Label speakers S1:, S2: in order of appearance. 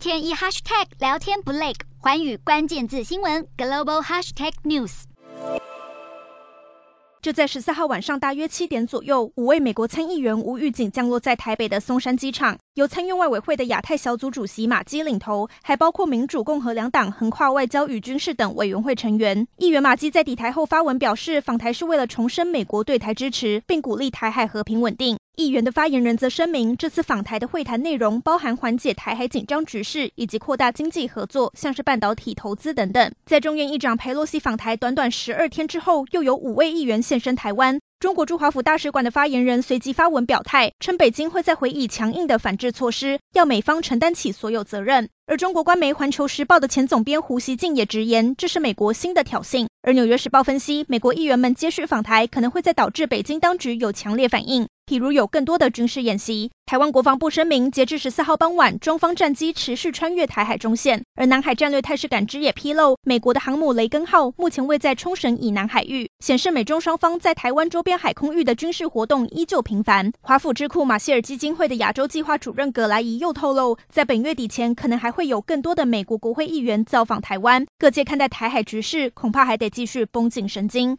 S1: 天一 hashtag 聊天不累，环宇关键字新闻 global hashtag news。
S2: 就在十四号晚上大约七点左右，五位美国参议员无预警降落在台北的松山机场，由参院外委会的亚太小组主席马基领头，还包括民主、共和两党横跨外交与军事等委员会成员。议员马基在抵台后发文表示，访台是为了重申美国对台支持，并鼓励台海和平稳定。议员的发言人则声明，这次访台的会谈内容包含缓解台海紧张局势，以及扩大经济合作，像是半导体投资等等。在众院议长裴洛西访台短短十二天之后，又有五位议员现身台湾。中国驻华府大使馆的发言人随即发文表态，称北京会再回以强硬的反制措施，要美方承担起所有责任。而中国官媒《环球时报》的前总编胡锡进也直言，这是美国新的挑衅。而《纽约时报》分析，美国议员们接续访台，可能会在导致北京当局有强烈反应。譬如有更多的军事演习，台湾国防部声明，截至十四号傍晚，中方战机持续穿越台海中线。而南海战略态势感知也披露，美国的航母雷根号目前位在冲绳以南海域，显示美中双方在台湾周边海空域的军事活动依旧频繁。华府智库马歇尔基金会的亚洲计划主任葛莱仪又透露，在本月底前，可能还会有更多的美国国会议员造访台湾。各界看待台海局势，恐怕还得继续绷紧神经。